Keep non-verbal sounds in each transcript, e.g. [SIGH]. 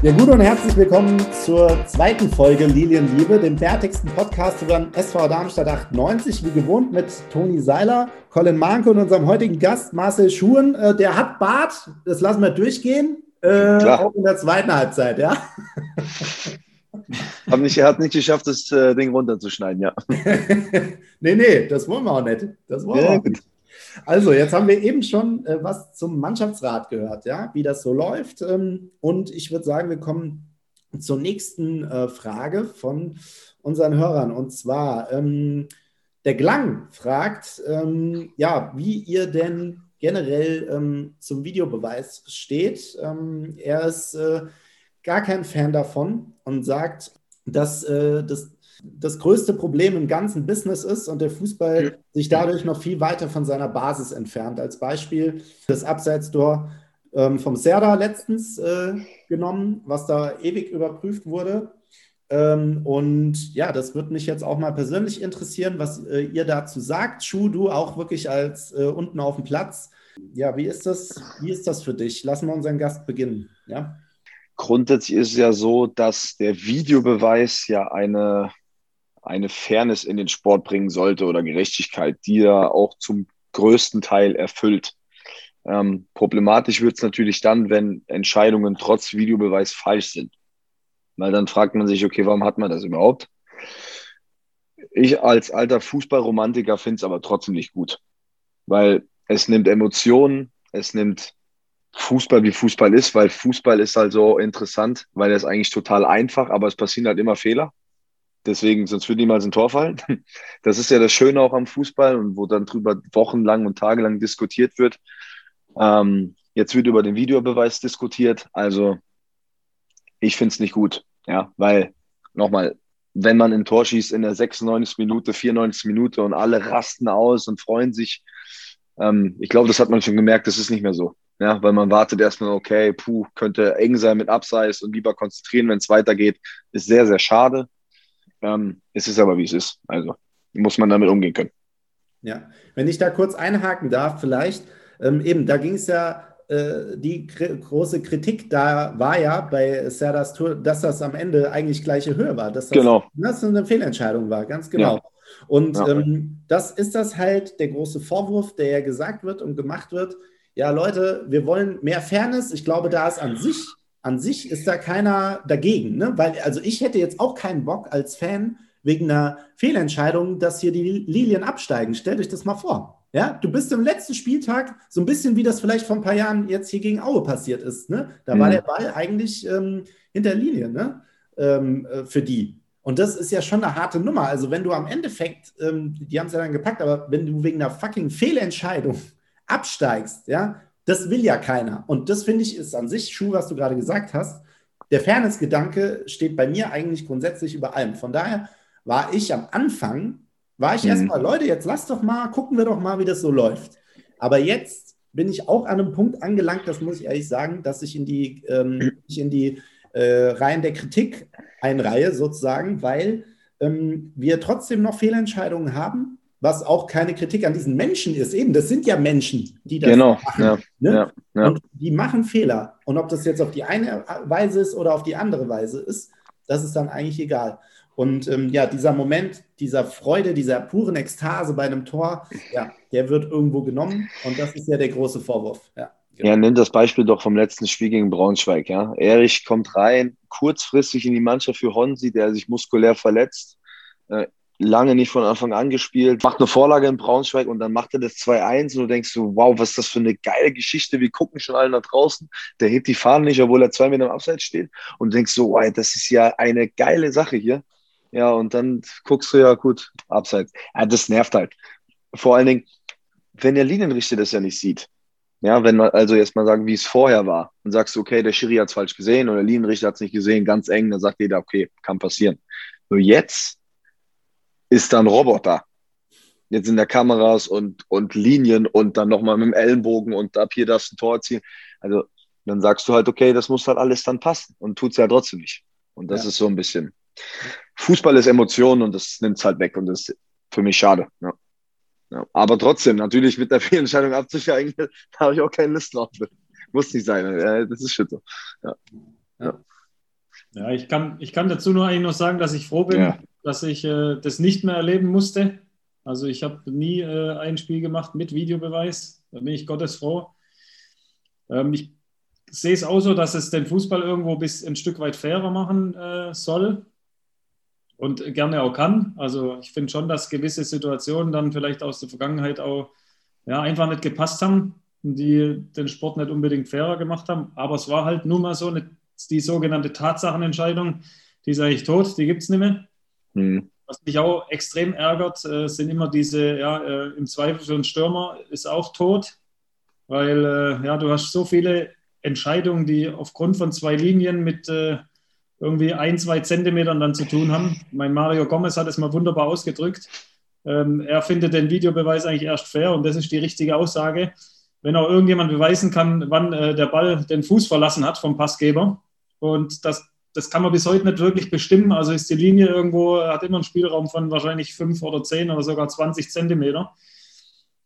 Ja, gut und herzlich willkommen zur zweiten Folge Lilienliebe, dem bärtigsten Podcast über den SV Darmstadt 98, wie gewohnt mit Toni Seiler, Colin Manke und unserem heutigen Gast Marcel Schuhen. Äh, der hat Bart, das lassen wir durchgehen, äh, auch in der zweiten Halbzeit, ja. [LAUGHS] Hab nicht, er hat nicht geschafft, das äh, Ding runterzuschneiden, ja. [LAUGHS] nee, nee, das wollen wir auch nicht. Das wollen ja, wir auch nicht. Also, jetzt haben wir eben schon äh, was zum Mannschaftsrat gehört, ja, wie das so läuft. Ähm, und ich würde sagen, wir kommen zur nächsten äh, Frage von unseren Hörern. Und zwar, ähm, der Glang fragt, ähm, ja, wie ihr denn generell ähm, zum Videobeweis steht. Ähm, er ist äh, gar kein Fan davon und sagt, dass äh, das das größte Problem im ganzen Business ist und der Fußball sich dadurch noch viel weiter von seiner Basis entfernt. Als Beispiel das Abseitstor ähm, vom Serda letztens äh, genommen, was da ewig überprüft wurde. Ähm, und ja, das würde mich jetzt auch mal persönlich interessieren, was äh, ihr dazu sagt. Schuh, du auch wirklich als äh, unten auf dem Platz. Ja, wie ist das? Wie ist das für dich? Lassen wir unseren Gast beginnen. Ja. Grundsätzlich ist es ja so, dass der Videobeweis ja eine eine Fairness in den Sport bringen sollte oder Gerechtigkeit, die er auch zum größten Teil erfüllt. Ähm, problematisch wird es natürlich dann, wenn Entscheidungen trotz Videobeweis falsch sind. Weil dann fragt man sich, okay, warum hat man das überhaupt? Ich als alter Fußballromantiker finde es aber trotzdem nicht gut, weil es nimmt Emotionen, es nimmt Fußball, wie Fußball ist, weil Fußball ist halt so interessant, weil er ist eigentlich total einfach, aber es passieren halt immer Fehler. Deswegen, sonst würde niemals ein Tor fallen. [LAUGHS] Das ist ja das Schöne auch am Fußball und wo dann drüber wochenlang und tagelang diskutiert wird. Ähm, jetzt wird über den Videobeweis diskutiert. Also ich finde es nicht gut, ja, weil nochmal, wenn man ein Tor schießt in der 96. Minute, 94. Minute und alle rasten aus und freuen sich, ähm, ich glaube, das hat man schon gemerkt, das ist nicht mehr so. Ja, weil man wartet erstmal, okay, puh, könnte eng sein mit Abseits und lieber konzentrieren, wenn es weitergeht. Ist sehr, sehr schade. Ähm, es ist aber, wie es ist. Also muss man damit umgehen können. Ja, wenn ich da kurz einhaken darf, vielleicht, ähm, eben, da ging es ja, äh, die große Kritik da war ja bei Serdas Tour, dass das am Ende eigentlich gleiche Höhe war, dass das, genau. dass das eine Fehlentscheidung war, ganz genau. Ja. Und ja. Ähm, das ist das halt der große Vorwurf, der ja gesagt wird und gemacht wird. Ja, Leute, wir wollen mehr Fairness. Ich glaube, da ist an sich an sich ist da keiner dagegen, ne? Weil, also ich hätte jetzt auch keinen Bock als Fan wegen einer Fehlentscheidung, dass hier die Lilien absteigen. Stellt euch das mal vor. Ja, du bist im letzten Spieltag so ein bisschen wie das vielleicht vor ein paar Jahren jetzt hier gegen Aue passiert ist. Ne? Da mhm. war der Ball eigentlich ähm, hinter Linie ne? Ähm, äh, für die. Und das ist ja schon eine harte Nummer. Also, wenn du am Endeffekt, ähm, die haben es ja dann gepackt, aber wenn du wegen einer fucking Fehlentscheidung [LAUGHS] absteigst, ja, das will ja keiner. Und das finde ich ist an sich, Schuh, was du gerade gesagt hast. Der Fairness-Gedanke steht bei mir eigentlich grundsätzlich über allem. Von daher war ich am Anfang, war ich mhm. erstmal, Leute, jetzt lass doch mal, gucken wir doch mal, wie das so läuft. Aber jetzt bin ich auch an einem Punkt angelangt, das muss ich ehrlich sagen, dass ich in die, ähm, [CLEARS THROAT] ich in die äh, Reihen der Kritik einreihe, sozusagen, weil ähm, wir trotzdem noch Fehlentscheidungen haben was auch keine Kritik an diesen Menschen ist. Eben, das sind ja Menschen, die das genau, machen. Ja, ne? ja, ja. Und die machen Fehler. Und ob das jetzt auf die eine Weise ist oder auf die andere Weise ist, das ist dann eigentlich egal. Und ähm, ja, dieser Moment dieser Freude, dieser puren Ekstase bei einem Tor, ja, der wird irgendwo genommen. Und das ist ja der große Vorwurf. Ja. Genau. Ja, nimm das Beispiel doch vom letzten Spiel gegen Braunschweig. Ja. Erich kommt rein, kurzfristig in die Mannschaft für Honsi, der sich muskulär verletzt. Lange nicht von Anfang an gespielt, macht eine Vorlage in Braunschweig und dann macht er das 2-1 und du denkst so, wow, was ist das für eine geile Geschichte, wir gucken schon alle nach draußen, der hebt die Fahne nicht, obwohl er zwei Meter im Abseits steht und du denkst so, wow, das ist ja eine geile Sache hier. Ja, und dann guckst du ja, gut, Abseits. Ja, das nervt halt. Vor allen Dingen, wenn der Linienrichter das ja nicht sieht. Ja, wenn man also jetzt mal sagen, wie es vorher war und sagst, okay, der Schiri hat es falsch gesehen oder der Linienrichter hat es nicht gesehen, ganz eng, dann sagt jeder, okay, kann passieren. Nur jetzt ist dann Roboter. Jetzt sind da Kameras und, und Linien und dann nochmal mit dem Ellenbogen und ab hier darfst du ein Tor ziehen. Also dann sagst du halt, okay, das muss halt alles dann passen und tut es ja trotzdem nicht. Und das ja. ist so ein bisschen. Fußball ist Emotion und das nimmt es halt weg und das ist für mich schade. Ja. Ja. Aber trotzdem, natürlich mit der Fehlentscheidung abzusteigen, [LAUGHS] da habe ich auch keine Lust drauf. Muss nicht sein. Das ist shit so. Ja. Ja, ich kann, ich kann dazu nur eigentlich noch sagen, dass ich froh bin. Dass ich äh, das nicht mehr erleben musste. Also ich habe nie äh, ein Spiel gemacht mit Videobeweis. Da bin ich Gottes froh. Ähm, ich sehe es auch so, dass es den Fußball irgendwo bis ein Stück weit fairer machen äh, soll und gerne auch kann. Also ich finde schon, dass gewisse Situationen dann vielleicht aus der Vergangenheit auch ja, einfach nicht gepasst haben, die den Sport nicht unbedingt fairer gemacht haben. Aber es war halt nur mal so eine, die sogenannte Tatsachenentscheidung, die ist eigentlich tot, die gibt es nicht mehr. Mhm. Was mich auch extrem ärgert, äh, sind immer diese, ja, äh, im Zweifel für einen Stürmer ist auch tot, weil äh, ja, du hast so viele Entscheidungen, die aufgrund von zwei Linien mit irgendwie ein, zwei Zentimetern dann zu tun haben. Mein Mario Gomez hat es mal wunderbar ausgedrückt. Ähm, er findet den Videobeweis eigentlich erst fair und das ist die richtige Aussage. Wenn auch irgendjemand beweisen kann, wann äh, der Ball den Fuß verlassen hat vom Passgeber und das, das kann man bis heute nicht wirklich bestimmen. Also ist die Linie irgendwo, hat immer einen Spielraum von wahrscheinlich fünf oder zehn oder sogar 20 Zentimeter.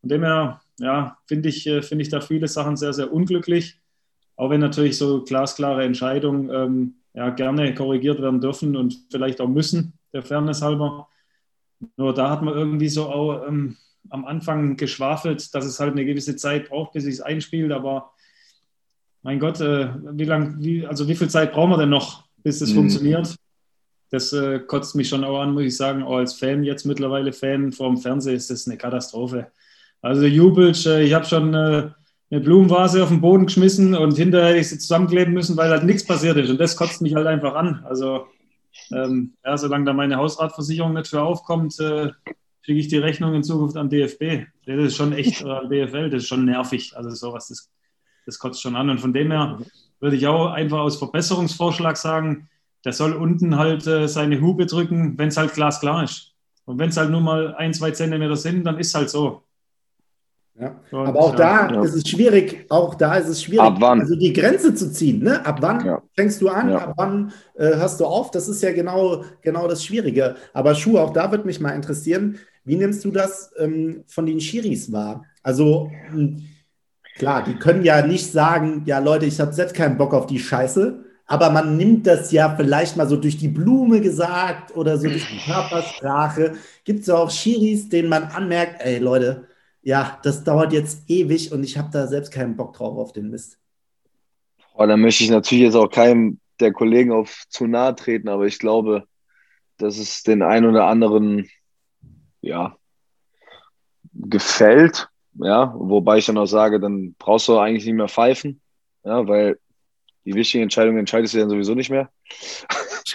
Von dem her, ja, finde ich, äh, find ich da viele Sachen sehr, sehr unglücklich. Auch wenn natürlich so glasklare Entscheidungen ähm, ja, gerne korrigiert werden dürfen und vielleicht auch müssen, der Fairness halber. Nur da hat man irgendwie so auch ähm, am Anfang geschwafelt, dass es halt eine gewisse Zeit braucht, bis es einspielt. Aber mein Gott, äh, wie lang, wie, also wie viel Zeit brauchen wir denn noch, bis es mhm. funktioniert? Das äh, kotzt mich schon auch an, muss ich sagen. Auch als Fan, jetzt mittlerweile Fan vor dem Fernseher, ist das eine Katastrophe. Also jubelt, äh, ich habe schon äh, eine Blumenvase auf den Boden geschmissen und hinterher hätte ich sie zusammenkleben müssen, weil halt nichts passiert ist. Und das kotzt mich halt einfach an. Also, ähm, ja, solange da meine Hausratversicherung nicht für aufkommt, äh, schicke ich die Rechnung in Zukunft an DFB. Das ist schon echt, oder an DFL, das ist schon nervig. Also, sowas, das, das kotzt schon an. Und von dem her würde ich auch einfach aus Verbesserungsvorschlag sagen, der soll unten halt äh, seine Hupe drücken, wenn es halt glasklar ist. Und wenn es halt nur mal ein, zwei Zentimeter sind, dann ist es halt so. Ja. Aber auch da ja. ist es schwierig, auch da ist es schwierig, ab wann? also die Grenze zu ziehen. Ne? Ab wann ja. fängst du an, ab wann äh, hörst du auf? Das ist ja genau, genau das Schwierige. Aber Schuh, auch da würde mich mal interessieren, wie nimmst du das ähm, von den Schiris wahr? Also hm, klar, die können ja nicht sagen, ja Leute, ich habe selbst keinen Bock auf die Scheiße, aber man nimmt das ja vielleicht mal so durch die Blume gesagt oder so durch die [CLEARS THROAT] Körpersprache. Gibt es auch Schiris, denen man anmerkt, ey Leute, ja, das dauert jetzt ewig und ich habe da selbst keinen Bock drauf auf den Mist. Oh, da möchte ich natürlich jetzt auch keinem der Kollegen auf zu nahe treten, aber ich glaube, dass es den einen oder anderen ja, gefällt. Ja, wobei ich dann auch sage, dann brauchst du eigentlich nicht mehr pfeifen, ja, weil die wichtigen Entscheidungen entscheidest du dann sowieso nicht mehr.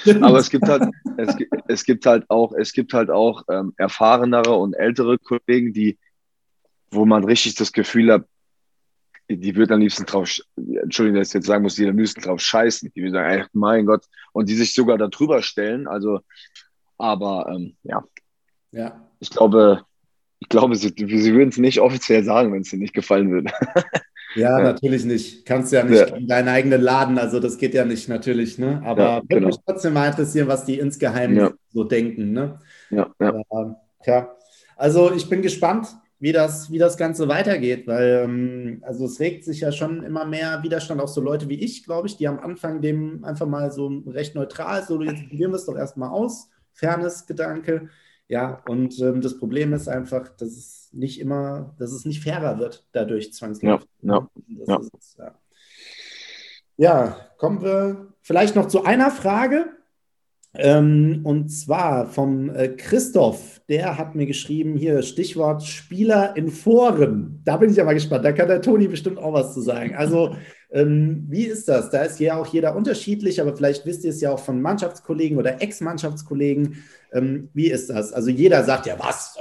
[LAUGHS] Aber es gibt halt, es, es, gibt halt auch, es gibt halt auch ähm, erfahrenere und ältere Kollegen, die wo man richtig das Gefühl hat, die wird am liebsten drauf, Entschuldigung, dass ich jetzt sagen muss, die am liebsten drauf scheißen. Die würde sagen, ey, mein Gott, und die sich sogar darüber stellen. Also, aber ähm, ja. ja. Ich glaube, ich glaube, sie, sie würden es nicht offiziell sagen, wenn es ihnen nicht gefallen würde. [LAUGHS] Ja, ja, natürlich nicht. Kannst ja nicht ja. in deinen eigenen Laden, also das geht ja nicht natürlich, ne? Aber ja, würde genau. mich trotzdem mal interessieren, was die insgeheim ja. so denken, ne? Ja, ja. Aber, tja. Also ich bin gespannt wie das, wie das Ganze weitergeht, weil ähm, also es regt sich ja schon immer mehr Widerstand, auch so Leute wie ich, glaube ich, die am Anfang dem einfach mal so recht neutral, so jetzt probieren wir es doch erstmal aus, Fairness-Gedanke, ja, und ähm, das Problem ist einfach, dass es nicht immer, dass es nicht fairer wird dadurch zwangsläufig. Ja, ja. Es, ja. ja, kommen wir vielleicht noch zu einer Frage, ähm, und zwar vom äh, Christoph, der hat mir geschrieben, hier Stichwort Spieler in Foren. Da bin ich aber gespannt, da kann der Toni bestimmt auch was zu sagen. Also, wie ist das? Da ist ja auch jeder unterschiedlich, aber vielleicht wisst ihr es ja auch von Mannschaftskollegen oder Ex-Mannschaftskollegen. Ähm, wie ist das? Also, jeder sagt ja, was?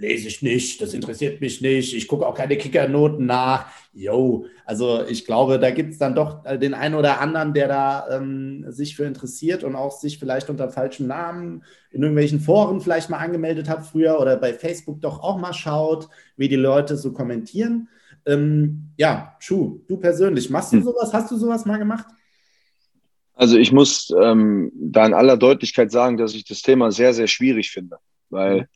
lese ich nicht, das interessiert mich nicht, ich gucke auch keine Kickernoten nach. Jo, also ich glaube, da gibt es dann doch äh, den einen oder anderen, der da ähm, sich für interessiert und auch sich vielleicht unter falschem Namen in irgendwelchen Foren vielleicht mal angemeldet hat früher oder bei Facebook doch auch mal schaut, wie die Leute so kommentieren. Ähm, ja, Schuh, du persönlich, machst du hm. sowas? Hast du sowas mal gemacht? Also ich muss ähm, da in aller Deutlichkeit sagen, dass ich das Thema sehr, sehr schwierig finde, weil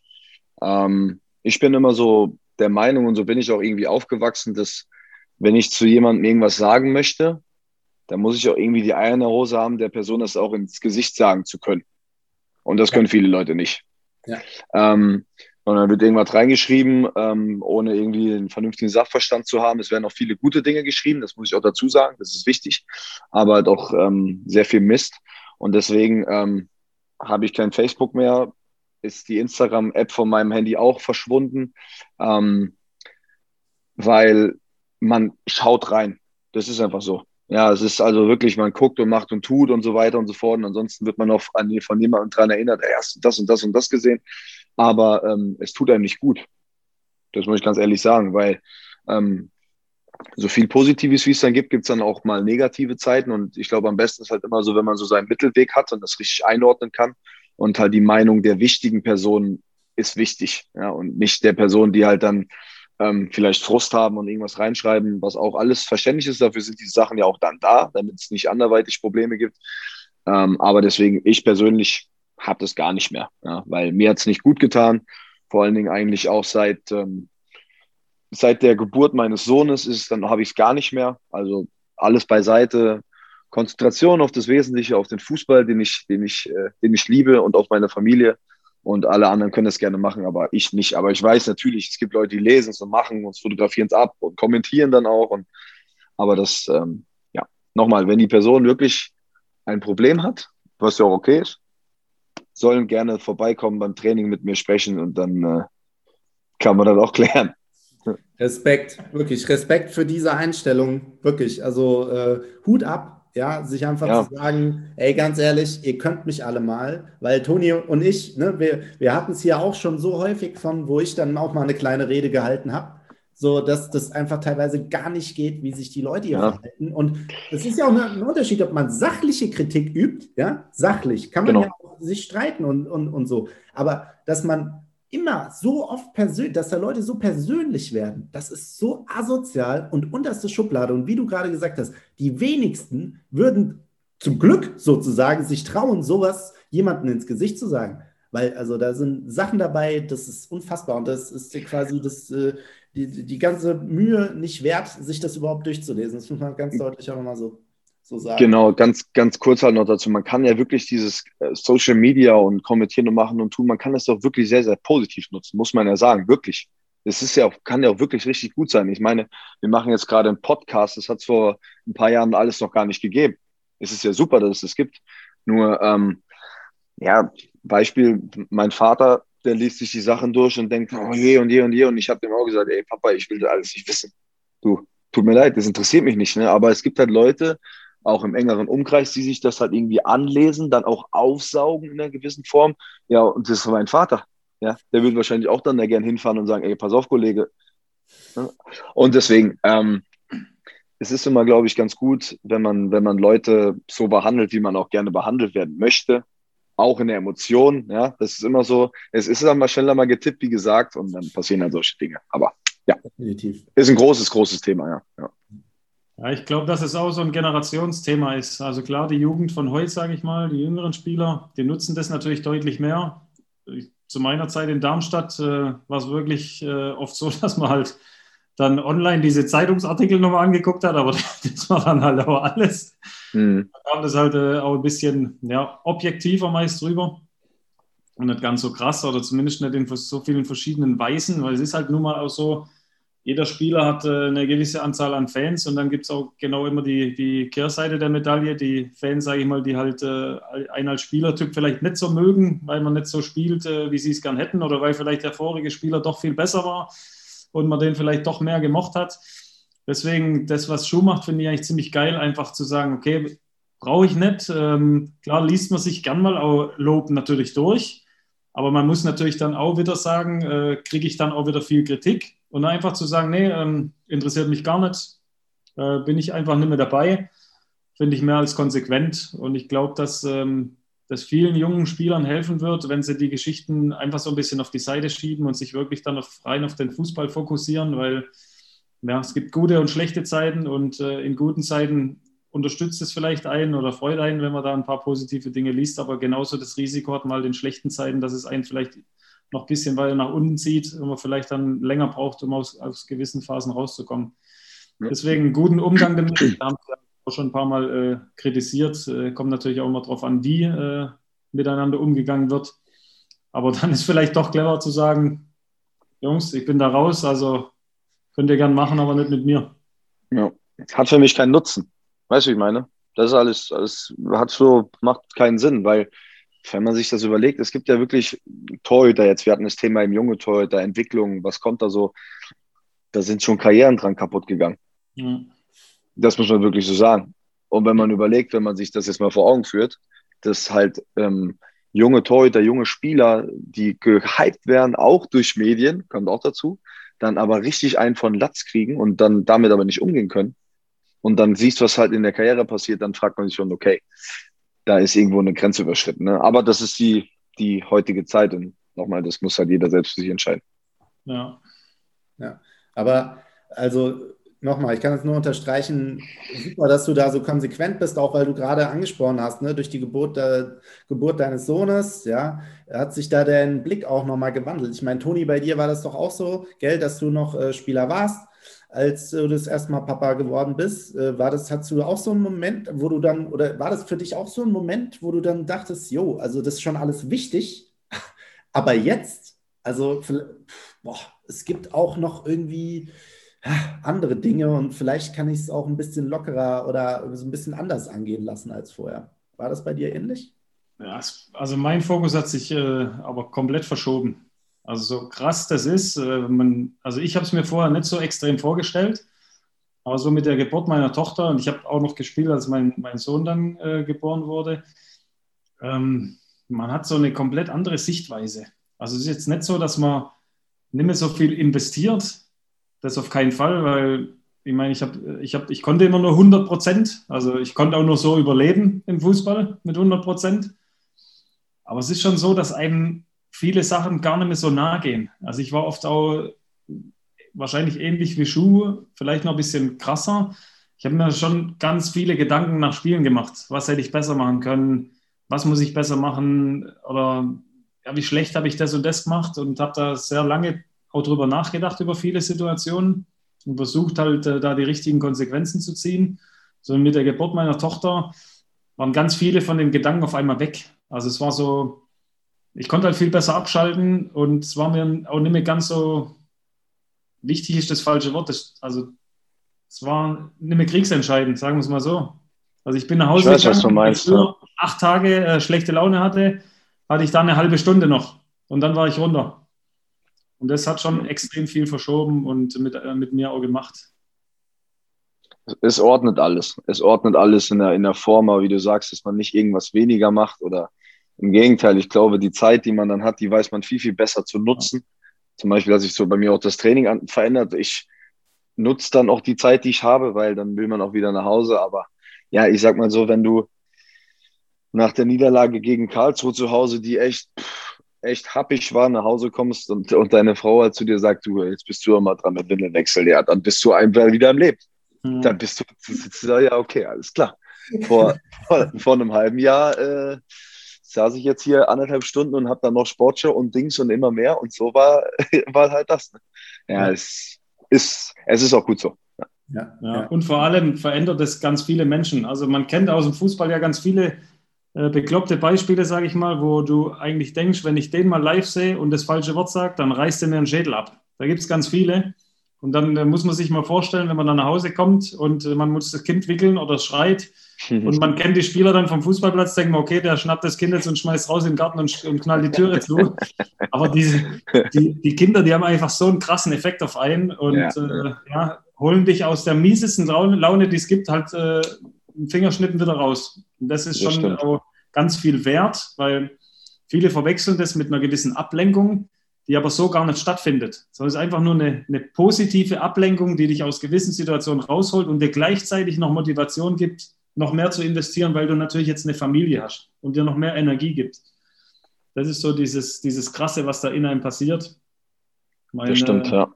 ähm, ich bin immer so der Meinung und so bin ich auch irgendwie aufgewachsen, dass wenn ich zu jemandem irgendwas sagen möchte, da muss ich auch irgendwie die Eier in der Hose haben, der Person das auch ins Gesicht sagen zu können. Und das können viele Leute nicht. Ja. Ähm, und dann wird irgendwas reingeschrieben, ähm, ohne irgendwie einen vernünftigen Sachverstand zu haben. Es werden auch viele gute Dinge geschrieben, das muss ich auch dazu sagen, das ist wichtig, aber doch ähm, sehr viel Mist. Und deswegen ähm, habe ich kein Facebook mehr, ist die Instagram-App von meinem Handy auch verschwunden, ähm, weil man schaut rein. Das ist einfach so. Ja, es ist also wirklich, man guckt und macht und tut und so weiter und so fort. Und ansonsten wird man noch an, von jemandem dran erinnert, er hast das und das und das gesehen. Aber ähm, es tut einem nicht gut. Das muss ich ganz ehrlich sagen, weil ähm, so viel Positives, wie es dann gibt, gibt es dann auch mal negative Zeiten. Und ich glaube, am besten ist halt immer so, wenn man so seinen Mittelweg hat und das richtig einordnen kann. Und halt die Meinung der wichtigen Personen ist wichtig. Ja, und nicht der Person, die halt dann ähm, vielleicht Frust haben und irgendwas reinschreiben, was auch alles verständlich ist. Dafür sind diese Sachen ja auch dann da, damit es nicht anderweitig Probleme gibt. Ähm, aber deswegen, ich persönlich habe das gar nicht mehr, ja, weil mir hat es nicht gut getan. Vor allen Dingen eigentlich auch seit, ähm, seit der Geburt meines Sohnes ist dann habe ich es gar nicht mehr. Also alles beiseite, Konzentration auf das Wesentliche, auf den Fußball, den ich, den ich, äh, den ich liebe und auf meine Familie. Und alle anderen können das gerne machen, aber ich nicht. Aber ich weiß natürlich, es gibt Leute, die lesen es und machen und fotografieren es ab und kommentieren dann auch. Und, aber das, ähm, ja, nochmal, wenn die Person wirklich ein Problem hat, was ja auch okay ist, sollen gerne vorbeikommen beim Training mit mir sprechen und dann äh, kann man das auch klären. Respekt, wirklich Respekt für diese Einstellung, wirklich. Also äh, Hut ab, ja, sich einfach ja. zu sagen, ey, ganz ehrlich, ihr könnt mich alle mal, weil Toni und ich, ne, wir, wir hatten es hier auch schon so häufig von, wo ich dann auch mal eine kleine Rede gehalten habe, so dass das einfach teilweise gar nicht geht, wie sich die Leute hier ja. verhalten. Und es ist ja auch ein Unterschied, ob man sachliche Kritik übt, ja, sachlich, kann man genau. ja auch sich streiten und, und, und so. Aber dass man immer so oft persönlich, dass da Leute so persönlich werden, das ist so asozial und unterste Schublade. Und wie du gerade gesagt hast, die wenigsten würden zum Glück sozusagen sich trauen, sowas jemandem ins Gesicht zu sagen. Weil also da sind Sachen dabei, das ist unfassbar und das ist quasi das, äh, die, die ganze Mühe nicht wert, sich das überhaupt durchzulesen. Das muss man ganz deutlich auch nochmal so so sagen. Genau, ganz, ganz kurz halt noch dazu. Man kann ja wirklich dieses äh, Social Media und kommentieren und machen und tun, man kann das doch wirklich sehr, sehr positiv nutzen, muss man ja sagen, wirklich. Es ist ja auch, kann ja auch wirklich richtig gut sein. Ich meine, wir machen jetzt gerade einen Podcast, das hat es vor ein paar Jahren alles noch gar nicht gegeben. Es ist ja super, dass es das gibt. Nur, ähm, ja, Beispiel, mein Vater, der liest sich die Sachen durch und denkt, oh je und je und je. Und ich habe dem auch gesagt, ey Papa, ich will das alles nicht wissen. Du, tut mir leid, das interessiert mich nicht. Ne? Aber es gibt halt Leute, auch im engeren Umkreis, die sich das halt irgendwie anlesen, dann auch aufsaugen in einer gewissen Form. Ja, und das ist mein Vater. Ja, der würde wahrscheinlich auch dann da gern hinfahren und sagen, ey, pass auf, Kollege. Und deswegen, ähm, es ist immer, glaube ich, ganz gut, wenn man, wenn man Leute so behandelt, wie man auch gerne behandelt werden möchte. Auch in der Emotion, ja, das ist immer so. Es ist dann mal schneller mal getippt, wie gesagt, und dann passieren dann solche Dinge. Aber ja, definitiv. Ist ein großes, großes Thema, ja. ja. Ja, ich glaube, dass es auch so ein Generationsthema ist. Also klar, die Jugend von heute, sage ich mal, die jüngeren Spieler, die nutzen das natürlich deutlich mehr. Zu meiner Zeit in Darmstadt äh, war es wirklich äh, oft so, [LAUGHS] dass man halt dann online diese Zeitungsartikel nochmal angeguckt hat, aber [LAUGHS] das war dann halt auch alles. Mhm. Da kam das halt äh, auch ein bisschen ja, objektiver meist drüber und nicht ganz so krass oder zumindest nicht in so vielen verschiedenen Weisen, weil es ist halt nun mal auch so, jeder Spieler hat äh, eine gewisse Anzahl an Fans und dann gibt es auch genau immer die, die Kehrseite der Medaille. Die Fans, sage ich mal, die halt äh, einen als Spielertyp vielleicht nicht so mögen, weil man nicht so spielt, äh, wie sie es gern hätten oder weil vielleicht der vorige Spieler doch viel besser war und man den vielleicht doch mehr gemocht hat. Deswegen, das, was Schuh macht, finde ich eigentlich ziemlich geil, einfach zu sagen, okay, brauche ich nicht. Ähm, klar liest man sich gern mal auch Lob natürlich durch, aber man muss natürlich dann auch wieder sagen, äh, kriege ich dann auch wieder viel Kritik und einfach zu sagen, nee, ähm, interessiert mich gar nicht, äh, bin ich einfach nicht mehr dabei, finde ich mehr als konsequent. Und ich glaube, dass ähm, das vielen jungen Spielern helfen wird, wenn sie die Geschichten einfach so ein bisschen auf die Seite schieben und sich wirklich dann auf, rein auf den Fußball fokussieren, weil ja, es gibt gute und schlechte Zeiten und äh, in guten Zeiten unterstützt es vielleicht einen oder freut einen, wenn man da ein paar positive Dinge liest, aber genauso das Risiko hat mal in schlechten Zeiten, dass es einen vielleicht noch ein bisschen weiter nach unten zieht und man vielleicht dann länger braucht, um aus, aus gewissen Phasen rauszukommen. Ja. Deswegen guten Umgang damit. Da haben wir auch schon ein paar Mal äh, kritisiert. Äh, kommt natürlich auch immer darauf an, wie äh, miteinander umgegangen wird. Aber dann ist vielleicht doch clever zu sagen, Jungs, ich bin da raus, also könnt ihr gern machen, aber nicht mit mir. Ja. Hat für mich keinen Nutzen. Weißt du, wie ich meine? Das ist alles, alles hat so, macht keinen Sinn, weil wenn man sich das überlegt, es gibt ja wirklich Torhüter jetzt, wir hatten das Thema im junge Torhüter, Entwicklung, was kommt da so? Da sind schon Karrieren dran kaputt gegangen. Mhm. Das muss man wirklich so sagen. Und wenn man überlegt, wenn man sich das jetzt mal vor Augen führt, dass halt ähm, junge Torhüter, junge Spieler, die gehypt werden, auch durch Medien, kommt auch dazu, dann aber richtig einen von Latz kriegen und dann damit aber nicht umgehen können. Und dann siehst du, was halt in der Karriere passiert, dann fragt man sich schon, okay, da ist irgendwo eine Grenze überschritten. Ne? Aber das ist die, die heutige Zeit und nochmal, das muss halt jeder selbst für sich entscheiden. Ja. Ja, aber also nochmal, ich kann es nur unterstreichen, super, dass du da so konsequent bist, auch weil du gerade angesprochen hast, ne, durch die Geburt, der, Geburt deines Sohnes, ja, hat sich da dein Blick auch nochmal gewandelt. Ich meine, Toni, bei dir war das doch auch so, gell, dass du noch äh, Spieler warst, als du das erstmal Papa geworden bist. Äh, war das, hattest du auch so einen Moment, wo du dann, oder war das für dich auch so ein Moment, wo du dann dachtest, jo, also das ist schon alles wichtig, [LAUGHS] aber jetzt, also, boah, es gibt auch noch irgendwie andere Dinge und vielleicht kann ich es auch ein bisschen lockerer oder so ein bisschen anders angehen lassen als vorher. War das bei dir ähnlich? Ja, also mein Fokus hat sich äh, aber komplett verschoben. Also so krass das ist, äh, man, also ich habe es mir vorher nicht so extrem vorgestellt, aber so mit der Geburt meiner Tochter und ich habe auch noch gespielt, als mein, mein Sohn dann äh, geboren wurde, ähm, man hat so eine komplett andere Sichtweise. Also es ist jetzt nicht so, dass man nicht mehr so viel investiert, das auf keinen Fall, weil ich meine, ich, hab, ich, hab, ich konnte immer nur 100 Prozent. Also ich konnte auch nur so überleben im Fußball mit 100 Prozent. Aber es ist schon so, dass einem viele Sachen gar nicht mehr so nahe gehen. Also ich war oft auch wahrscheinlich ähnlich wie Schuh, vielleicht noch ein bisschen krasser. Ich habe mir schon ganz viele Gedanken nach Spielen gemacht. Was hätte ich besser machen können? Was muss ich besser machen? Oder ja, wie schlecht habe ich das und das gemacht? Und habe da sehr lange auch drüber nachgedacht über viele Situationen und versucht halt äh, da die richtigen Konsequenzen zu ziehen. So mit der Geburt meiner Tochter waren ganz viele von den Gedanken auf einmal weg. Also es war so, ich konnte halt viel besser abschalten und es war mir auch nicht mehr ganz so wichtig ist das falsche Wort. Das, also es war nicht mehr kriegsentscheidend, sagen wir es mal so. Also ich bin nach Hause ich weiß, gegangen, was du meinst, ja. acht Tage äh, schlechte Laune hatte, hatte ich da eine halbe Stunde noch und dann war ich runter. Und das hat schon extrem viel verschoben und mit, äh, mit mir auch gemacht. Es ordnet alles. Es ordnet alles in der, in der Form, aber wie du sagst, dass man nicht irgendwas weniger macht oder im Gegenteil. Ich glaube, die Zeit, die man dann hat, die weiß man viel, viel besser zu nutzen. Zum Beispiel, dass sich so bei mir auch das Training an, verändert. Ich nutze dann auch die Zeit, die ich habe, weil dann will man auch wieder nach Hause. Aber ja, ich sag mal so, wenn du nach der Niederlage gegen Karlsruhe zu Hause, die echt echt happig war, nach Hause kommst und, und deine Frau halt zu dir sagt, du, jetzt bist du mal dran mit Windelwechsel, ja, dann bist du einfach wieder im Leben. Mhm. Dann bist du, ja, okay, alles klar. Vor, [LAUGHS] vor, vor einem halben Jahr äh, saß ich jetzt hier anderthalb Stunden und habe dann noch Sportshow und Dings und immer mehr und so war, [LAUGHS] war halt das. Ne? Ja, ja, es ist, es ist auch gut so. Ja, ja. Und vor allem verändert es ganz viele Menschen. Also man kennt aus dem Fußball ja ganz viele äh, bekloppte Beispiele, sage ich mal, wo du eigentlich denkst, wenn ich den mal live sehe und das falsche Wort sage, dann reißt er mir den Schädel ab. Da gibt es ganz viele. Und dann äh, muss man sich mal vorstellen, wenn man dann nach Hause kommt und äh, man muss das Kind wickeln oder schreit und man kennt die Spieler dann vom Fußballplatz, denkt man, okay, der schnappt das Kind jetzt und schmeißt raus in den Garten und, und knallt die Türe [LAUGHS] zu. Aber diese, die, die Kinder, die haben einfach so einen krassen Effekt auf einen und ja. Äh, ja holen dich aus der miesesten Laune, die es gibt, halt äh, Fingerschnitten wieder raus. Und das ist das schon auch ganz viel wert, weil viele verwechseln das mit einer gewissen Ablenkung, die aber so gar nicht stattfindet. Sondern es ist einfach nur eine, eine positive Ablenkung, die dich aus gewissen Situationen rausholt und dir gleichzeitig noch Motivation gibt, noch mehr zu investieren, weil du natürlich jetzt eine Familie hast und dir noch mehr Energie gibt. Das ist so dieses, dieses Krasse, was da in einem passiert. Meine, das stimmt, ja.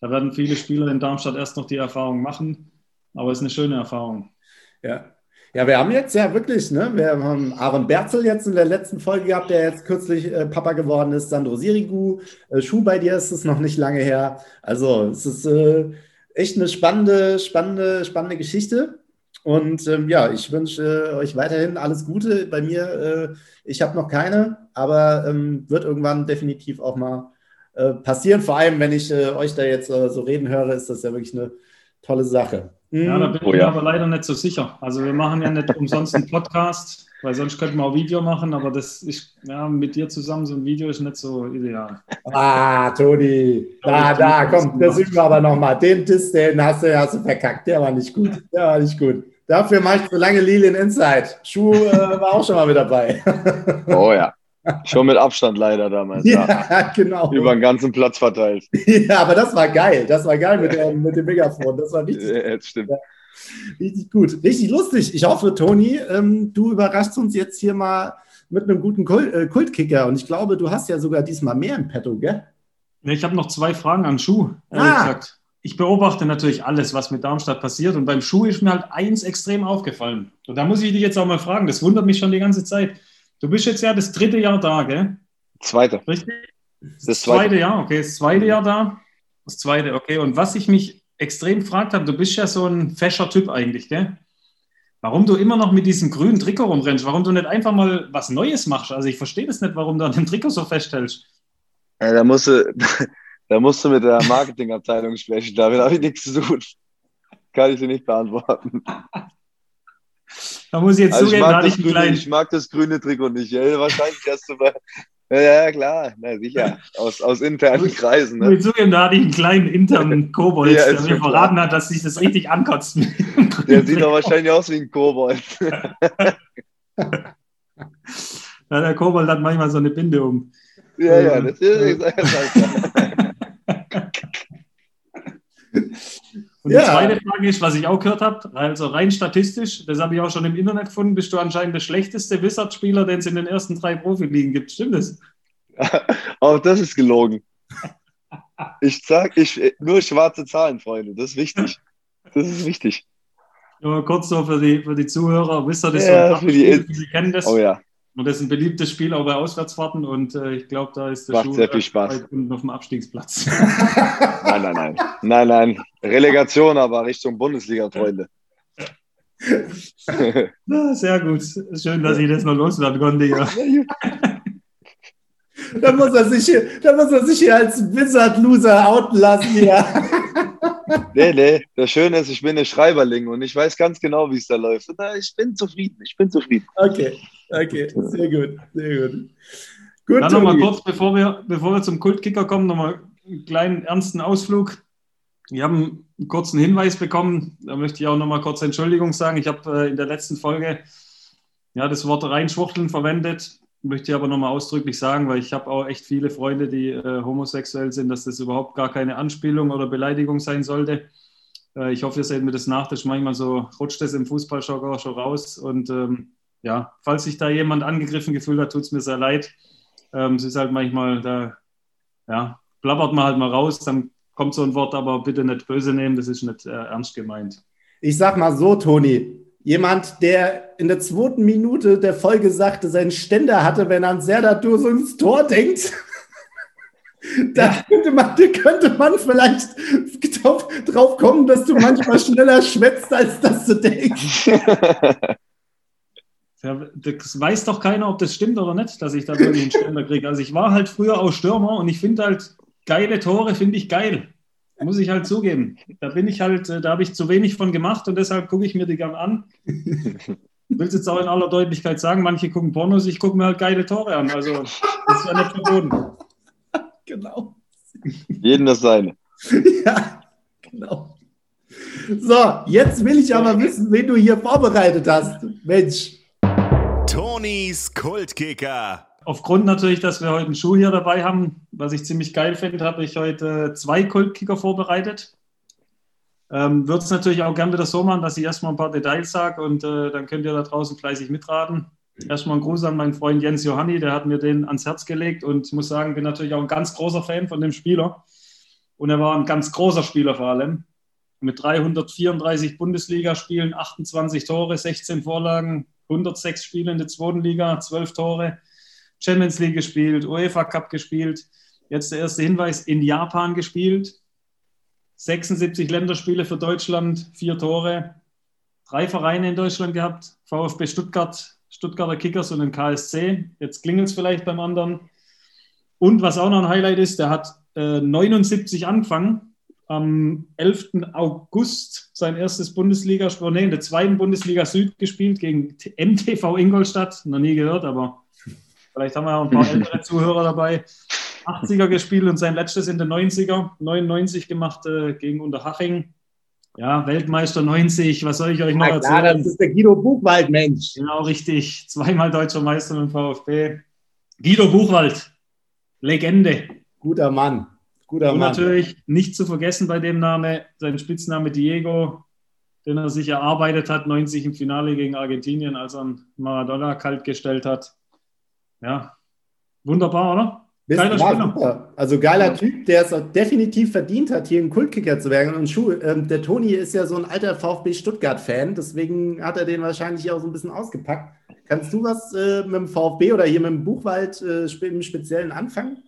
Da werden viele Spieler in Darmstadt erst noch die Erfahrung machen, aber es ist eine schöne Erfahrung. Ja. Ja, wir haben jetzt ja wirklich, ne, wir haben Aaron Berzel jetzt in der letzten Folge gehabt, der jetzt kürzlich äh, Papa geworden ist, Sandro Sirigu, äh, Schuh bei dir ist es noch nicht lange her. Also es ist äh, echt eine spannende, spannende, spannende Geschichte. Und ähm, ja, ich wünsche äh, euch weiterhin alles Gute. Bei mir, äh, ich habe noch keine, aber ähm, wird irgendwann definitiv auch mal äh, passieren. Vor allem, wenn ich äh, euch da jetzt äh, so reden höre, ist das ja wirklich eine tolle Sache. Mhm. Ja, da bin oh, ich ja. aber leider nicht so sicher. Also wir machen ja nicht umsonst einen Podcast, weil sonst könnten wir auch Video machen, aber das ist ja mit dir zusammen so ein Video ist nicht so ideal. Ah, Toni, da, da, komm, das üben wir aber nochmal. Den Diss, den hast du, hast du verkackt. Der war nicht gut. Der war nicht gut. Dafür mache ich so lange Lilien Inside. Schuh äh, war auch schon mal mit dabei. [LAUGHS] Oh ja. Schon mit Abstand leider damals. Ja, [LAUGHS] ja, genau. Über den ganzen Platz verteilt. [LAUGHS] Ja, aber das war geil. Das war geil mit, der, mit dem Megafon. Das war richtig. Ja, das stimmt. Richtig gut. Richtig lustig. Ich hoffe, Toni, ähm, du überraschst uns jetzt hier mal mit einem guten Kult, äh, Kultkicker. Und ich glaube, du hast ja sogar diesmal mehr im Petto, gell? Ich habe noch zwei Fragen an Schuh, ah. gesagt. Ich beobachte natürlich alles, was mit Darmstadt passiert. Und beim Schuh ist mir halt eins extrem aufgefallen. Und da muss ich dich jetzt auch mal fragen. Das wundert mich schon die ganze Zeit. Du bist jetzt ja das dritte Jahr da, gell? Zweite. Richtig? Das, das zweite. zweite Jahr, okay. Das zweite Jahr da. Das zweite, okay. Und was ich mich extrem gefragt habe, du bist ja so ein fescher Typ eigentlich, gell? Warum du immer noch mit diesem grünen Trikot rumrennst, warum du nicht einfach mal was Neues machst. Also ich verstehe das nicht, warum du an dem Trikot so festhältst. Ja, da musst du, da musst du mit der Marketingabteilung sprechen, damit habe ich nichts zu tun. Kann ich dir nicht beantworten. Da muss ich jetzt also zugeben, ich, mag das grüne, ich mag das grüne Trikot nicht. Ja, wahrscheinlich hast du bei. Ja, klar, na sicher. Aus, aus internen Kreisen. Ne? Ich muss zugeben, da hatte ich einen kleinen internen [LAUGHS] Kobold, ja, der mir verraten klar. hat, dass sich das richtig ankotzt. Der sieht doch wahrscheinlich aus wie ein Kobold. [LAUGHS] ja, der Kobold hat manchmal so eine Binde um. Ja, ja, das ist. Und ja. die zweite Frage ist, was ich auch gehört habe, also rein statistisch, das habe ich auch schon im Internet gefunden, bist du anscheinend der schlechteste Wizard-Spieler, den es in den ersten drei Profiligen gibt. Stimmt das? [LAUGHS] auch das ist gelogen. Ich sag, ich, nur schwarze Zahlen, Freunde, das ist wichtig. Das ist wichtig. Nur kurz so für die, für die Zuhörer, Wizard ist ja, so ein Spiel, die kennen das. Oh ja. Und das ist ein beliebtes Spiel auch bei Auswärtsfahrten und äh, ich glaube, da ist der Macht Schuh sehr viel Spaß. auf dem Abstiegsplatz. [LAUGHS] nein, nein, nein. Nein, nein. Relegation, aber Richtung Bundesliga, Freunde. Ja, sehr gut. Schön, dass ich das noch loswerden konnte. Ja. da, muss er sich hier, da muss er sich hier als Wizard-Loser outen lassen. Ja. nee, nee. Das Schöne ist, ich bin ein Schreiberling und ich weiß ganz genau, wie es da läuft. Und ich bin zufrieden. Ich bin zufrieden. Okay, okay. Sehr gut. Sehr gut. Gut, Dann nochmal kurz, bevor wir, bevor wir zum Kultkicker kommen, nochmal einen kleinen ernsten Ausflug. Wir haben einen kurzen Hinweis bekommen. Da möchte ich auch nochmal kurz Entschuldigung sagen. Ich habe äh, in der letzten Folge ja, das Wort reinschwuchteln verwendet möchte ich aber nochmal ausdrücklich sagen, weil ich habe auch echt viele Freunde, die äh, homosexuell sind, dass das überhaupt gar keine Anspielung oder Beleidigung sein sollte. Äh, ich hoffe, ihr seht mir das nach, dass manchmal so rutscht das im Fußballschau schon raus. Und ähm, ja, falls sich da jemand angegriffen gefühlt hat, tut es mir sehr leid. Ähm, es ist halt manchmal, da ja, plappert man halt mal raus, dann kommt so ein Wort, aber bitte nicht böse nehmen, das ist nicht äh, ernst gemeint. Ich sag mal so, Toni, Jemand, der in der zweiten Minute der Folge sagte, seinen Ständer hatte, wenn er an Serdar so ins Tor denkt. [LAUGHS] da könnte man, könnte man vielleicht drauf, drauf kommen, dass du manchmal [LAUGHS] schneller schwätzt, als dass du denkst. [LAUGHS] Das weiß doch keiner, ob das stimmt oder nicht, dass ich da wirklich einen Ständer kriege. Also ich war halt früher auch Stürmer und ich finde halt geile Tore, finde ich geil. Muss ich halt zugeben. Da bin ich halt, äh, da habe ich zu wenig von gemacht und deshalb gucke ich mir die gern an. [LAUGHS] Ich will es jetzt auch in aller Deutlichkeit sagen, manche gucken Pornos, ich gucke mir halt geile Tore an. Also das ist ja nicht verboten. [LAUGHS] Genau. Jeden das seine. [LAUGHS] Ja, genau. So, jetzt will ich aber wissen, wen du hier vorbereitet hast. Mensch. Tonys Kultkicker aufgrund natürlich, dass wir heute einen Schuh hier dabei haben, was ich ziemlich geil finde, habe ich heute zwei Kultkicker vorbereitet. Ähm, Würde es natürlich auch gerne wieder so machen, dass ich erstmal ein paar Details sage und äh, dann könnt ihr da draußen fleißig mitraten. Erstmal ein Gruß an meinen Freund Jens Johanni, der hat mir den ans Herz gelegt und ich muss sagen, bin natürlich auch ein ganz großer Fan von dem Spieler. Und er war ein ganz großer Spieler vor allem. Mit 334 Bundesligaspielen, 28 Tore, 16 Vorlagen, 106 Spiele in der zweiten Liga, 12 Tore. Champions League gespielt, UEFA Cup gespielt. Jetzt der erste Hinweis, in Japan gespielt. 76 Länderspiele für Deutschland, vier Tore. drei Vereine in Deutschland gehabt: VfB Stuttgart, Stuttgarter Kickers und den KSC. Jetzt klingelt es vielleicht beim anderen. Und was auch noch ein Highlight ist, der hat äh, 79 angefangen, am 11. August sein erstes Bundesligaspiel, nee, in der zweiten Bundesliga Süd gespielt gegen MTV Ingolstadt. Noch nie gehört, aber vielleicht haben wir auch ein paar ältere [LAUGHS] Zuhörer dabei. 80er gespielt und sein letztes in den 90er, 99 gemacht äh, gegen Unterhaching. Ja, Weltmeister 90, was soll ich euch noch ja, erzählen? Klar, das ist der Guido Buchwald, Mensch. Genau, richtig. Zweimal deutscher Meister dem VfB. Guido Buchwald, Legende. Guter Mann. Guter Und Mann. natürlich nicht zu vergessen bei dem Name, sein Spitzname Diego, den er sich erarbeitet hat, 90 im Finale gegen Argentinien, als er Maradona kalt gestellt hat. Ja, wunderbar, oder? Geiler Spieler. Also geiler ja. Typ, der es definitiv verdient hat, hier ein Kultkicker zu werden. Und Schuh, äh, der Toni ist ja so ein alter VfB Stuttgart-Fan, deswegen hat er den wahrscheinlich auch so ein bisschen ausgepackt. Kannst du was äh, mit dem VfB oder hier mit dem Buchwald äh, im Speziellen anfangen?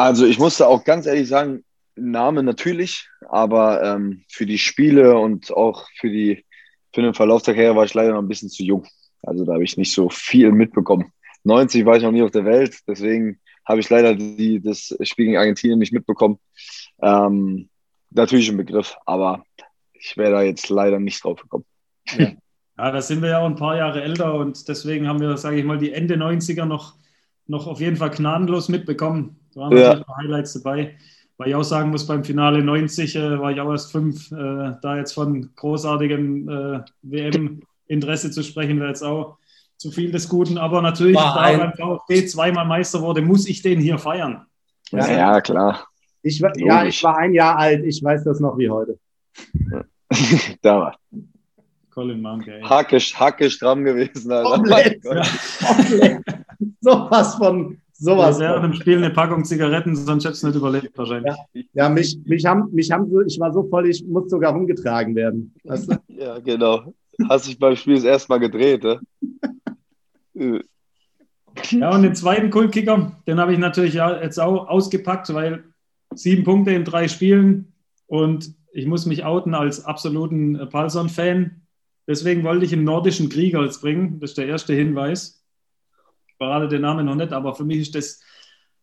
Also ich musste auch ganz ehrlich sagen, Name natürlich, aber ähm, für die Spiele und auch für, die, für den Verlauf der Karriere war ich leider noch ein bisschen zu jung. Also da habe ich nicht so viel mitbekommen. 90 war ich noch nie auf der Welt, deswegen habe ich leider die, das Spiel gegen Argentinien nicht mitbekommen. Ähm, natürlich ein Begriff, aber ich wäre da jetzt leider nicht drauf gekommen. Ja. ja, da sind wir ja auch ein paar Jahre älter und deswegen haben wir, sage ich mal, die Ende 90er noch, noch auf jeden Fall gnadenlos mitbekommen. Da waren natürlich ja. Highlights dabei. Weil ich auch sagen muss, beim Finale 90 äh, war ich auch erst fünf. Äh, da jetzt von großartigem äh, WM-Interesse zu sprechen, wäre jetzt auch zu viel des Guten. Aber natürlich, war da beim VfB zweimal Meister wurde, muss ich den hier feiern. Ja, ja klar. Ich war, ja, ich war ein Jahr alt. Ich weiß das noch wie heute. [LAUGHS] da war. Colin Manke. Hackisch, hackisch stramm gewesen. Alter. Komplett. Ja. Komplett. Sowas von. Sowas. Ja, während dem Spiel eine Packung Zigaretten, sonst hätte es nicht überlebt wahrscheinlich. Ja, ja, mich, mich haben, mich haben so, ich war so voll, ich musste sogar rumgetragen werden. Weißt du? [LAUGHS] Ja, genau. Hast dich beim Spiel das erste Mal gedreht, ne? Ja, und den zweiten Kultkicker, den habe ich natürlich jetzt auch ausgepackt, weil sieben Punkte in drei Spielen und ich muss mich outen als absoluten Palson-Fan. Deswegen wollte ich einen nordischen Krieger jetzt bringen. Das ist der erste Hinweis. Ich verrate den Namen noch nicht, aber für mich ist das,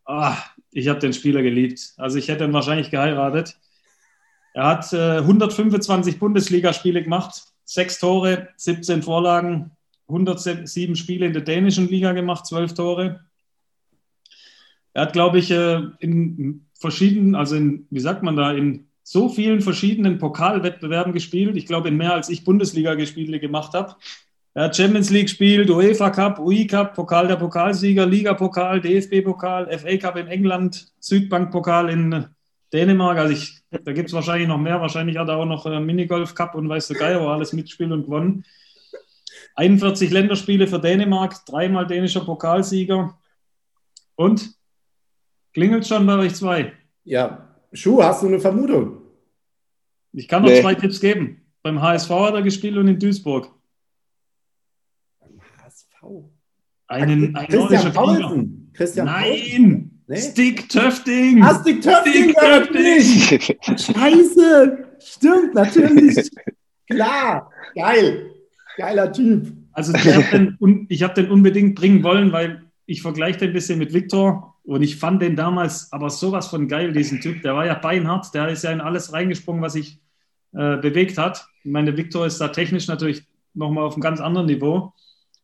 ah, ich habe den Spieler geliebt. Also ich hätte ihn wahrscheinlich geheiratet. Er hat äh, 125 Bundesligaspiele gemacht, sechs Tore, 17 Vorlagen, 107 Spiele in der dänischen Liga gemacht, 12 Tore. Er hat, glaube ich, äh, in verschiedenen, also in, wie sagt man da, in so vielen verschiedenen Pokalwettbewerben gespielt. Ich glaube, in mehr als ich Bundesliga-Spiele gemacht habe. Er hat Champions League gespielt, UEFA Cup, UI Cup, Pokal der Pokalsieger, Liga-Pokal, DFB-Pokal, FA Cup in England, Südbank-Pokal in Dänemark. Also ich, da gibt es wahrscheinlich noch mehr. Wahrscheinlich hat er auch noch äh, Minigolf Cup und weiß der Geier, wo alles mitspielt und gewonnen. 41 Länderspiele für Dänemark, dreimal dänischer Pokalsieger. Und klingelt schon bei euch zwei? Ja. Schuh, hast du eine Vermutung? Ich kann noch nee. zwei Tipps geben. Beim HSV hat er gespielt und in Duisburg. Beim HSV? Einen, ein Christian Paulsen. Christian Nein! Nee? Stick Töfting! Ah, Stick Töfting! Stick Töfting. [LAUGHS] Scheiße! Stimmt, natürlich. Klar, geil. Geiler Typ. Also den, ich habe den unbedingt bringen wollen, weil ich vergleiche den ein bisschen mit Viktor und ich fand den damals aber sowas von geil, diesen Typ. Der war ja beinhart, der ist ja in alles reingesprungen, was sich äh, bewegt hat. Ich meine, Viktor ist da technisch natürlich nochmal auf einem ganz anderen Niveau.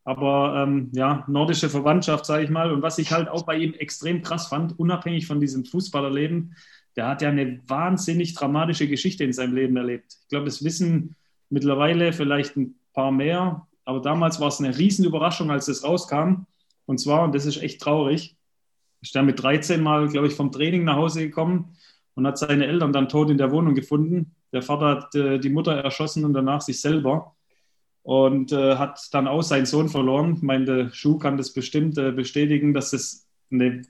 Aber ähm, ja, nordische Verwandtschaft, sage ich mal. Und was ich halt auch bei ihm extrem krass fand, unabhängig von diesem Fußballerleben, der hat ja eine wahnsinnig dramatische Geschichte in seinem Leben erlebt. Ich glaube, das wissen mittlerweile vielleicht ein paar mehr. Aber damals war es eine Riesenüberraschung, als das rauskam. Und zwar, und das ist echt traurig, ist er mit 13 Mal, glaube ich, vom Training nach Hause gekommen und hat seine Eltern dann tot in der Wohnung gefunden. Der Vater hat äh, die Mutter erschossen und danach sich selber und äh, hat dann auch seinen Sohn verloren. Der Schuh kann das bestimmt äh, bestätigen, dass es eine,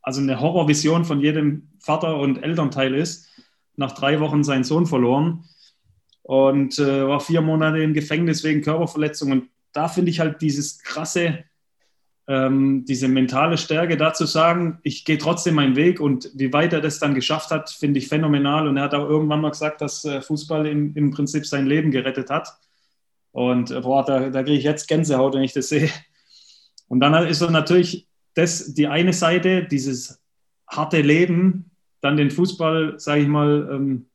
also eine Horrorvision von jedem Vater und Elternteil ist. Nach drei Wochen seinen Sohn verloren und äh, war vier Monate im Gefängnis wegen Körperverletzung. Und da finde ich halt dieses krasse, ähm, diese mentale Stärke, da zu sagen, ich gehe trotzdem meinen Weg und wie weit er das dann geschafft hat, finde ich phänomenal. Und er hat auch irgendwann mal gesagt, dass äh, Fußball im, im Prinzip sein Leben gerettet hat. Und äh, boah, da, da kriege ich jetzt Gänsehaut, wenn ich das sehe. Und dann ist so natürlich das, die eine Seite, dieses harte Leben, dann den Fußball, sage ich mal, ähm,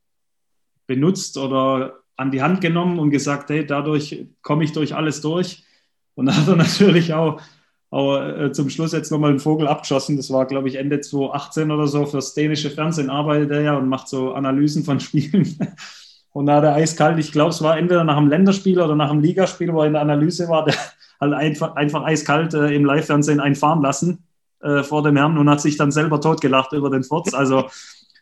benutzt oder an die Hand genommen und gesagt, hey, dadurch komme ich durch alles durch. Und da hat er [LAUGHS] natürlich auch, auch äh, zum Schluss jetzt nochmal einen Vogel abgeschossen. Das war, glaube ich, Ende 2018 oder so. Fürs dänische Fernsehen arbeitet er ja und macht so Analysen von [LAUGHS] Spielen. Und da hat er eiskalt, ich glaube, es war entweder nach einem Länderspiel oder nach einem Ligaspiel, wo er in der Analyse war, der [LAUGHS] halt einfach, einfach eiskalt äh, im Live-Fernsehen einfahren lassen äh, vor dem Herrn und hat sich dann selber totgelacht über den Furz. Also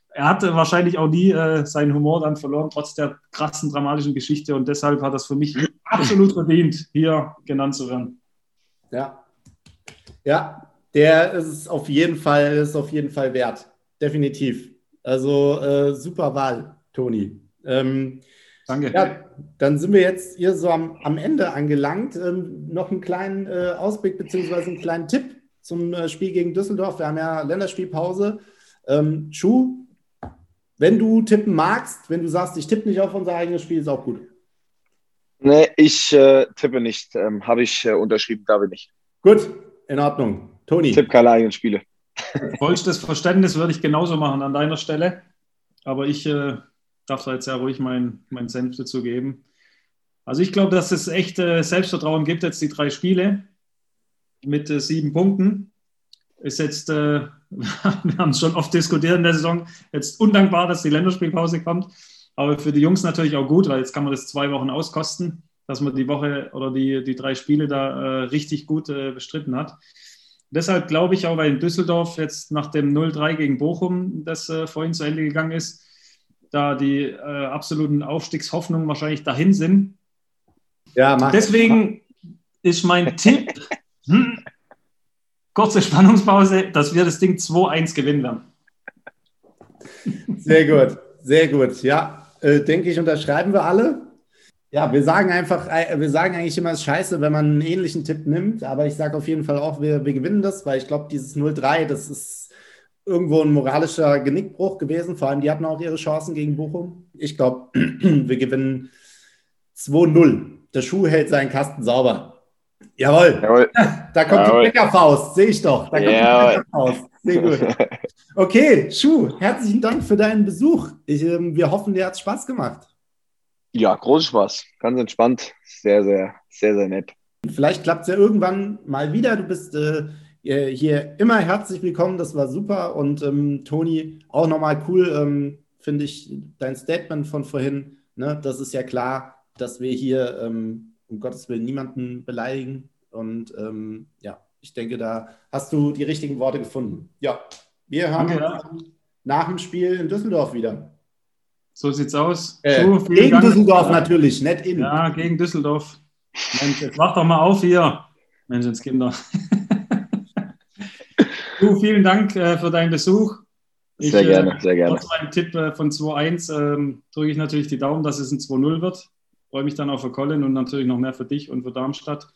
er hatte wahrscheinlich auch nie äh, seinen Humor dann verloren, trotz der krassen dramatischen Geschichte. Und deshalb hat das für mich absolut verdient, hier genannt zu werden. Ja. Ja, der ist auf jeden Fall, ist auf jeden Fall wert. Definitiv. Also äh, super Wahl, Toni. Ähm, Danke. Ja, dann sind wir jetzt hier so am, am Ende angelangt. Ähm, noch einen kleinen äh, Ausblick beziehungsweise einen kleinen Tipp zum äh, Spiel gegen Düsseldorf. Wir haben ja Länderspielpause. Ähm, Schuh, wenn du tippen magst, wenn du sagst, ich tippe nicht auf unser eigenes Spiel, ist auch gut. Nee, ich äh, tippe nicht. Ähm, Habe ich äh, unterschrieben, darf ich nicht. Gut, in Ordnung. Toni. Tipp keine eigenen Spiele. [LAUGHS] Vollstes Verständnis würde ich genauso machen an deiner Stelle. Aber ich äh, darf da jetzt ja ruhig mein, mein Senf dazu geben. Also ich glaube, dass es echt äh, Selbstvertrauen gibt, jetzt die drei Spiele mit äh, sieben Punkten. Ist jetzt, äh, [LAUGHS] wir haben es schon oft diskutiert in der Saison, jetzt undankbar, dass die Länderspielpause kommt. Aber für die Jungs natürlich auch gut, weil jetzt kann man das zwei Wochen auskosten, dass man die Woche oder die, die drei Spiele da äh, richtig gut äh, bestritten hat. Deshalb glaube ich auch, weil in Düsseldorf jetzt nach dem 0-3 gegen Bochum, das äh, vorhin zu Ende gegangen ist, da die äh, absoluten Aufstiegshoffnungen wahrscheinlich dahin sind. Ja, mach. Deswegen ist mein Tipp, [LAUGHS] hm, kurze Spannungspause, dass wir das Ding 2-1 gewinnen werden. Sehr gut, sehr gut. Ja, äh, denke ich, unterschreiben wir alle. Ja, wir sagen einfach, äh, wir sagen eigentlich immer, es ist scheiße, wenn man einen ähnlichen Tipp nimmt, aber ich sage auf jeden Fall auch, wir, wir gewinnen das, weil ich glaube, dieses 0-3, das ist irgendwo ein moralischer Genickbruch gewesen. Vor allem, die hatten auch ihre Chancen gegen Bochum. Ich glaube, [CLEARS THROAT] wir gewinnen 2-0. Der Schuh hält seinen Kasten sauber. Jawohl. Jawohl. Da kommt Jawohl. die Bäckerfaust, sehe ich doch. Da kommt Jawohl. die Bäckerfaust. Sehr gut. [LAUGHS] Okay, Schuh, herzlichen Dank für deinen Besuch. Ich, äh, wir hoffen, dir hat es Spaß gemacht. Ja, großen Spaß. Ganz entspannt. Sehr, sehr, sehr, sehr nett. Vielleicht klappt es ja irgendwann mal wieder. Du bist äh, äh, hier immer herzlich willkommen, das war super. Und ähm, Toni, auch nochmal cool, ähm, finde ich, dein Statement von vorhin. Ne? Das ist ja klar, dass wir hier ähm, um Gottes Willen niemanden beleidigen. Und ähm, ja, ich denke, da hast du die richtigen Worte gefunden. Ja, wir hören Danke, uns nach dem Spiel in Düsseldorf wieder. So sieht's aus. Äh, so, gegen Dank. Düsseldorf natürlich, nicht in. Ja, gegen Düsseldorf. Mensch, jetzt [LAUGHS] mach doch mal auf hier. Menschenskinder. [LAUGHS] Du, vielen Dank äh, für deinen Besuch. Ich, sehr gerne, äh, sehr gerne. Trotz meinem Tipp äh, von 2-1 ähm, drücke ich natürlich die Daumen, dass es ein 2-0 wird. Freue mich dann auch für Colin und natürlich noch mehr für dich und für Darmstadt.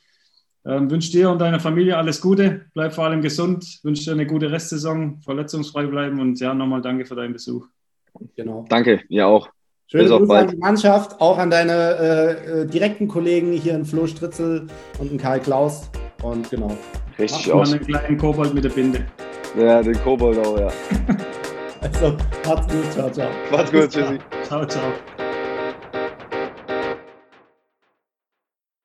Ähm, wünsche dir und deiner Familie alles Gute. Bleib vor allem gesund. Wünsche dir eine gute Restsaison, verletzungsfrei bleiben und ja, nochmal danke für deinen Besuch. Genau. Danke, ihr auch. Schöne Bis Grüße an die Mannschaft, auch an deine äh, äh, direkten Kollegen hier in Flo Stritzel und in Karl Klaus. Und genau. Richtig Mach aus. einen kleinen Kobold mit der Binde. Ja, den Kobold auch, ja. [LAUGHS] also, macht's gut. Ciao, ciao. Macht's gut. Tschüssi. Ciao, ciao.